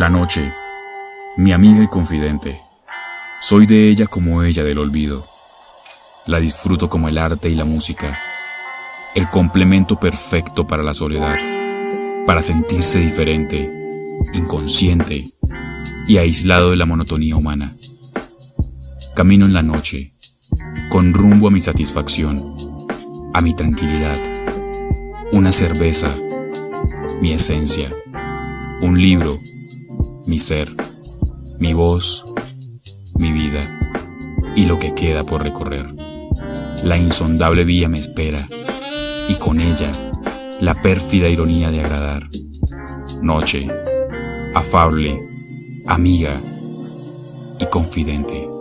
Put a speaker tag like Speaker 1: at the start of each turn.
Speaker 1: La noche, mi amiga y confidente. Soy de ella como ella del olvido. La disfruto como el arte y la música, el complemento perfecto para la soledad, para sentirse diferente, inconsciente y aislado de la monotonía humana. Camino en la noche, con rumbo a mi satisfacción, a mi tranquilidad, una cerveza, mi esencia, un libro, mi ser, mi voz, mi vida y lo que queda por recorrer. La insondable vía me espera y con ella la pérfida ironía de agradar. Noche, afable, amiga y confidente.